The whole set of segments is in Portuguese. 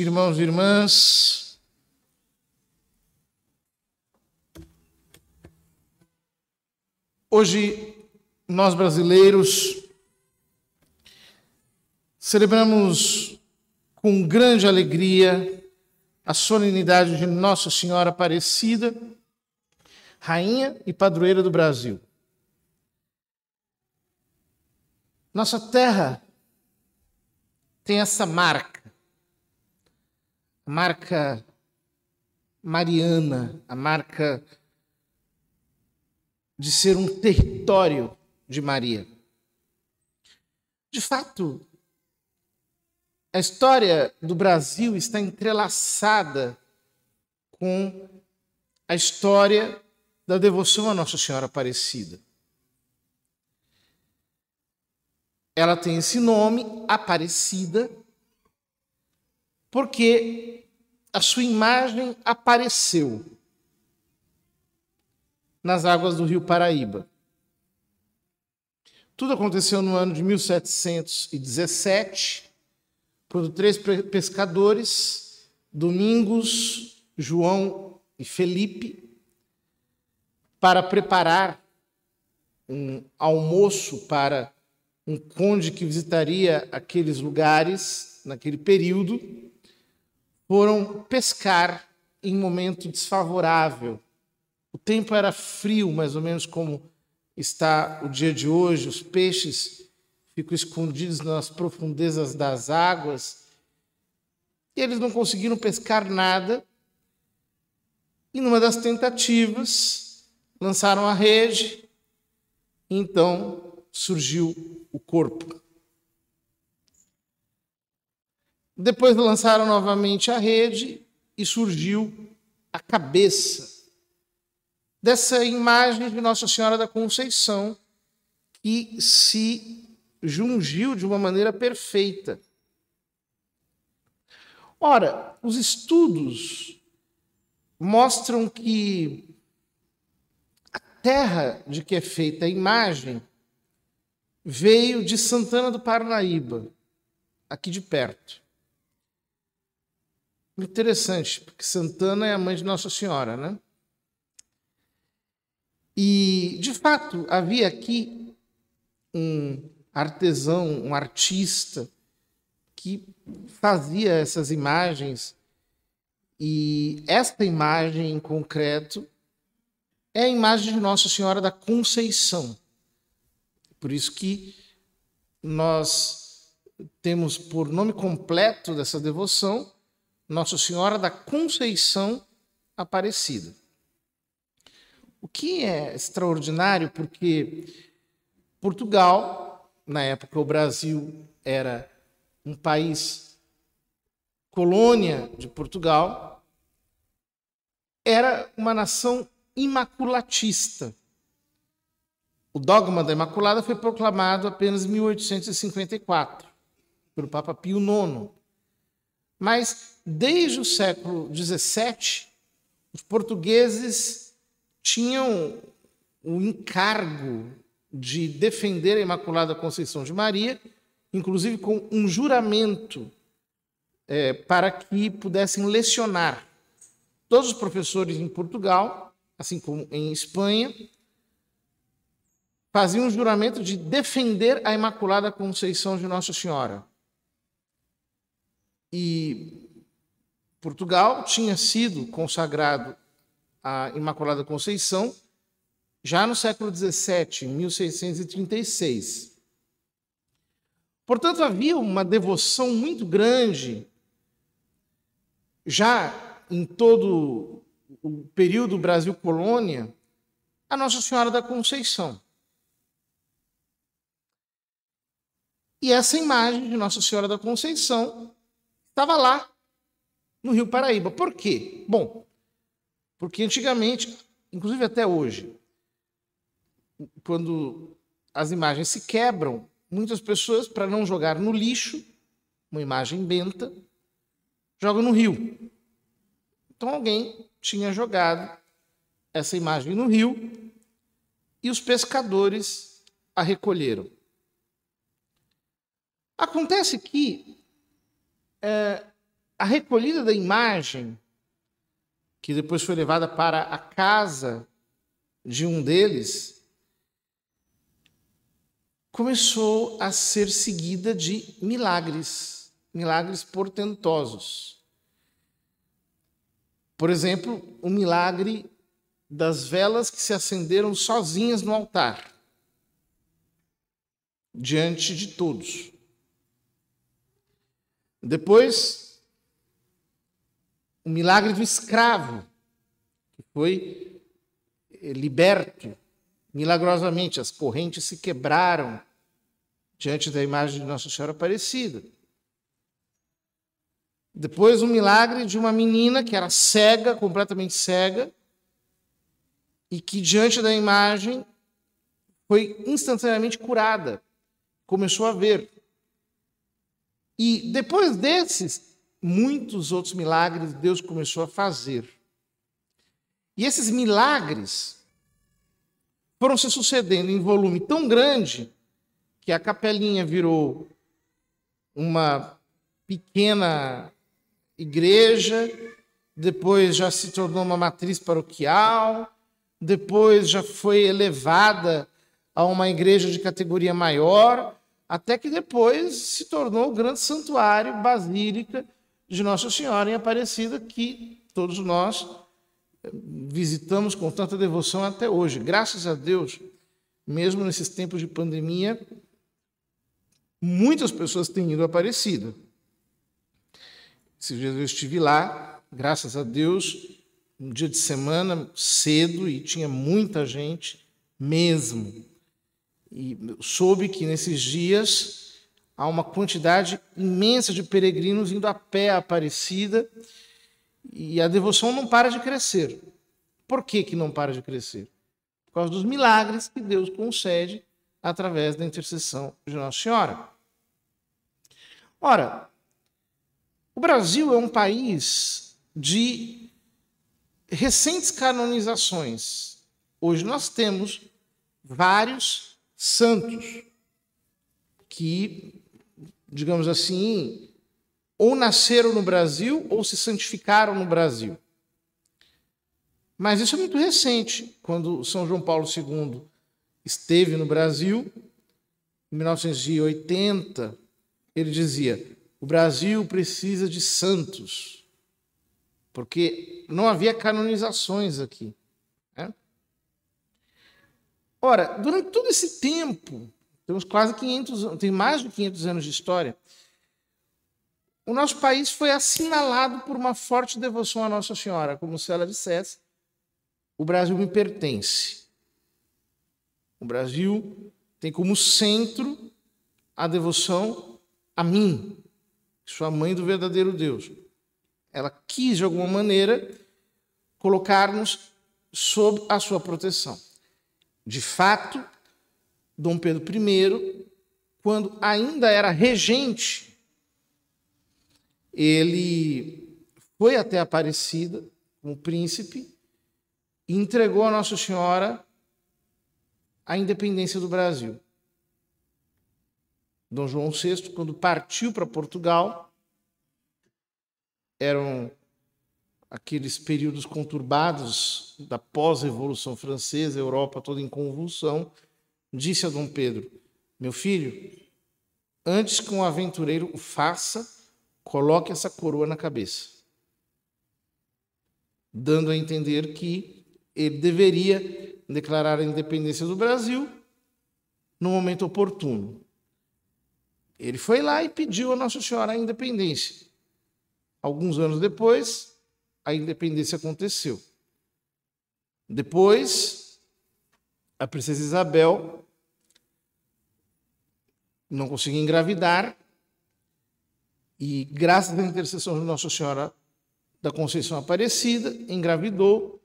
irmãos e irmãs, hoje nós brasileiros celebramos com grande alegria a solenidade de Nossa Senhora Aparecida, Rainha e Padroeira do Brasil. Nossa terra tem essa marca, marca mariana, a marca de ser um território de Maria. De fato, a história do Brasil está entrelaçada com a história da devoção a Nossa Senhora Aparecida. ela tem esse nome, Aparecida, porque a sua imagem apareceu nas águas do rio Paraíba. Tudo aconteceu no ano de 1717, quando três pescadores, Domingos, João e Felipe, para preparar um almoço para um conde que visitaria aqueles lugares naquele período, foram pescar em momento desfavorável. O tempo era frio, mais ou menos como está o dia de hoje, os peixes ficam escondidos nas profundezas das águas. E eles não conseguiram pescar nada. E numa das tentativas, lançaram a rede. Então surgiu o corpo. Depois lançaram novamente a rede e surgiu a cabeça dessa imagem de Nossa Senhora da Conceição que se jungiu de uma maneira perfeita. Ora, os estudos mostram que a terra de que é feita a imagem veio de Santana do Parnaíba, aqui de perto. Interessante, porque Santana é a mãe de Nossa Senhora, né? E, de fato, havia aqui um artesão, um artista, que fazia essas imagens. E esta imagem em concreto é a imagem de Nossa Senhora da Conceição. Por isso que nós temos por nome completo dessa devoção Nossa Senhora da Conceição Aparecida. O que é extraordinário porque Portugal, na época o Brasil era um país colônia de Portugal, era uma nação imaculatista. O dogma da Imaculada foi proclamado apenas em 1854 pelo Papa Pio IX. Mas desde o século XVII, os portugueses tinham o encargo de defender a Imaculada Conceição de Maria, inclusive com um juramento é, para que pudessem lecionar. Todos os professores em Portugal, assim como em Espanha, faziam um juramento de defender a Imaculada Conceição de Nossa Senhora. E Portugal tinha sido consagrado à Imaculada Conceição já no século XVII, em 1636. Portanto, havia uma devoção muito grande, já em todo o período Brasil colônia, a Nossa Senhora da Conceição. E essa imagem de Nossa Senhora da Conceição estava lá, no Rio Paraíba. Por quê? Bom, porque antigamente, inclusive até hoje, quando as imagens se quebram, muitas pessoas, para não jogar no lixo, uma imagem benta, jogam no rio. Então alguém tinha jogado essa imagem no rio e os pescadores a recolheram. Acontece que é, a recolhida da imagem, que depois foi levada para a casa de um deles, começou a ser seguida de milagres, milagres portentosos. Por exemplo, o milagre das velas que se acenderam sozinhas no altar, diante de todos. Depois, o milagre do escravo, que foi liberto milagrosamente, as correntes se quebraram diante da imagem de Nossa Senhora Aparecida. Depois, o milagre de uma menina que era cega, completamente cega, e que, diante da imagem, foi instantaneamente curada, começou a ver. E depois desses, muitos outros milagres Deus começou a fazer. E esses milagres foram se sucedendo em volume tão grande que a capelinha virou uma pequena igreja, depois já se tornou uma matriz paroquial, depois já foi elevada a uma igreja de categoria maior, até que depois se tornou o grande santuário basílica de Nossa Senhora em Aparecida, que todos nós eh, visitamos com tanta devoção até hoje. Graças a Deus, mesmo nesses tempos de pandemia, Muitas pessoas têm ido a Aparecida. Esses dias eu estive lá, graças a Deus, um dia de semana, cedo, e tinha muita gente mesmo. E soube que nesses dias há uma quantidade imensa de peregrinos indo a pé a Aparecida, e a devoção não para de crescer. Por que, que não para de crescer? Por causa dos milagres que Deus concede através da intercessão de Nossa Senhora. Ora, o Brasil é um país de recentes canonizações. Hoje nós temos vários santos que, digamos assim, ou nasceram no Brasil ou se santificaram no Brasil. Mas isso é muito recente. Quando São João Paulo II esteve no Brasil, em 1980, ele dizia: o Brasil precisa de santos, porque não havia canonizações aqui. Né? Ora, durante todo esse tempo, temos quase 500, tem mais de 500 anos de história, o nosso país foi assinalado por uma forte devoção à Nossa Senhora, como se ela dissesse: o Brasil me pertence. O Brasil tem como centro a devoção a mim, sua mãe do verdadeiro Deus. Ela quis, de alguma maneira, colocar-nos sob a sua proteção. De fato, Dom Pedro I, quando ainda era regente, ele foi até Aparecida, como príncipe, e entregou a Nossa Senhora a independência do Brasil. Dom João VI, quando partiu para Portugal, eram aqueles períodos conturbados da pós-revolução francesa, Europa toda em convulsão, disse a Dom Pedro: Meu filho, antes que um aventureiro o faça, coloque essa coroa na cabeça. Dando a entender que ele deveria declarar a independência do Brasil no momento oportuno. Ele foi lá e pediu a Nossa Senhora a independência. Alguns anos depois, a independência aconteceu. Depois, a princesa Isabel não conseguia engravidar e, graças à intercessão de Nossa Senhora da Conceição Aparecida, engravidou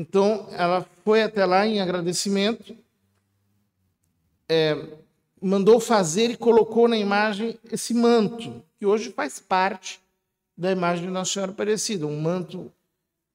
então, ela foi até lá em agradecimento, é, mandou fazer e colocou na imagem esse manto, que hoje faz parte da imagem de Nossa Senhora Aparecida, um manto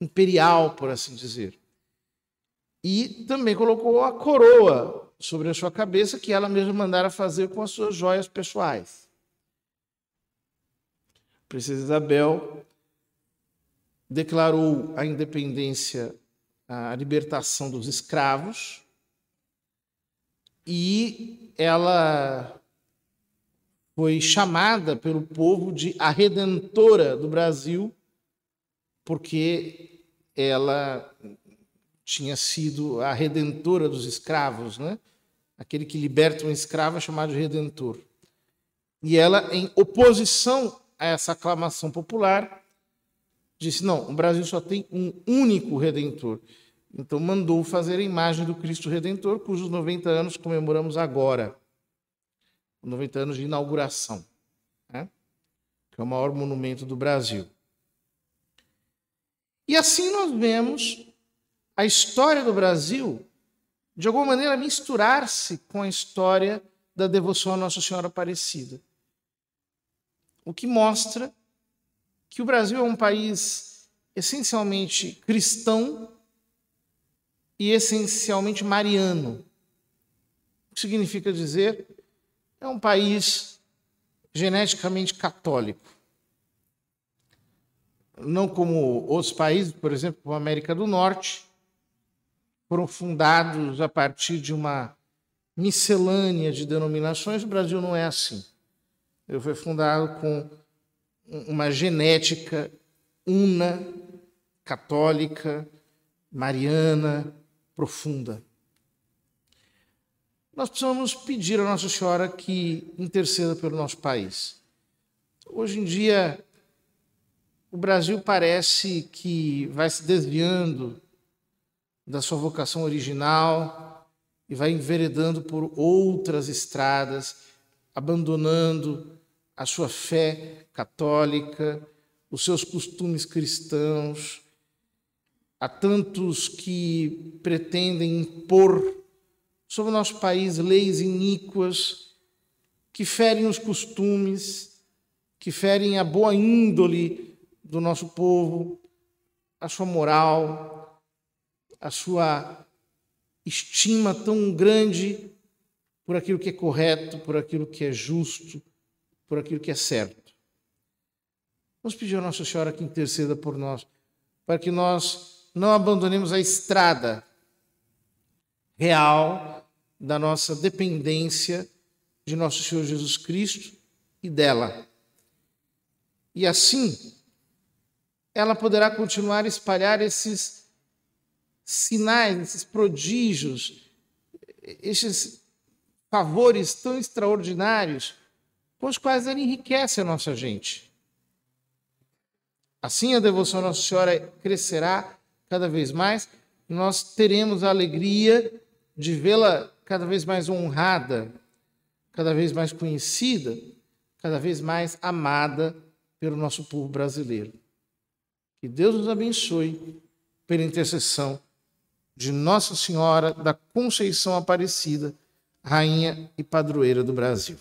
imperial, por assim dizer. E também colocou a coroa sobre a sua cabeça, que ela mesma mandara fazer com as suas joias pessoais. princesa Isabel declarou a independência, a libertação dos escravos, e ela foi chamada pelo povo de a redentora do Brasil, porque ela tinha sido a redentora dos escravos, né? Aquele que liberta um escravo é chamado de redentor. E ela, em oposição a essa aclamação popular, disse: não, o Brasil só tem um único redentor. Então mandou fazer a imagem do Cristo Redentor, cujos 90 anos comemoramos agora. 90 anos de inauguração, né? que é o maior monumento do Brasil. E assim nós vemos a história do Brasil, de alguma maneira, misturar-se com a história da devoção à Nossa Senhora Aparecida. O que mostra que o Brasil é um país essencialmente cristão e essencialmente mariano. O que significa dizer é um país geneticamente católico. Não como outros países, por exemplo, como a América do Norte, foram fundados a partir de uma miscelânea de denominações. O Brasil não é assim. Ele foi fundado com uma genética una, católica, mariana, profunda. Nós precisamos pedir a Nossa Senhora que interceda pelo nosso país. Hoje em dia, o Brasil parece que vai se desviando da sua vocação original e vai enveredando por outras estradas, abandonando a sua fé católica, os seus costumes cristãos. Há tantos que pretendem impor sobre o nosso país leis iníquas que ferem os costumes, que ferem a boa índole do nosso povo, a sua moral, a sua estima tão grande por aquilo que é correto, por aquilo que é justo, por aquilo que é certo. Vamos pedir a Nossa Senhora que interceda por nós, para que nós não abandonemos a estrada real da nossa dependência de nosso Senhor Jesus Cristo e dela. E assim, ela poderá continuar a espalhar esses sinais, esses prodígios, esses favores tão extraordinários com os quais ela enriquece a nossa gente. Assim, a devoção à Nossa Senhora crescerá cada vez mais, e nós teremos a alegria de vê-la cada vez mais honrada, cada vez mais conhecida, cada vez mais amada pelo nosso povo brasileiro. Que Deus nos abençoe pela intercessão de Nossa Senhora da Conceição Aparecida, Rainha e Padroeira do Brasil.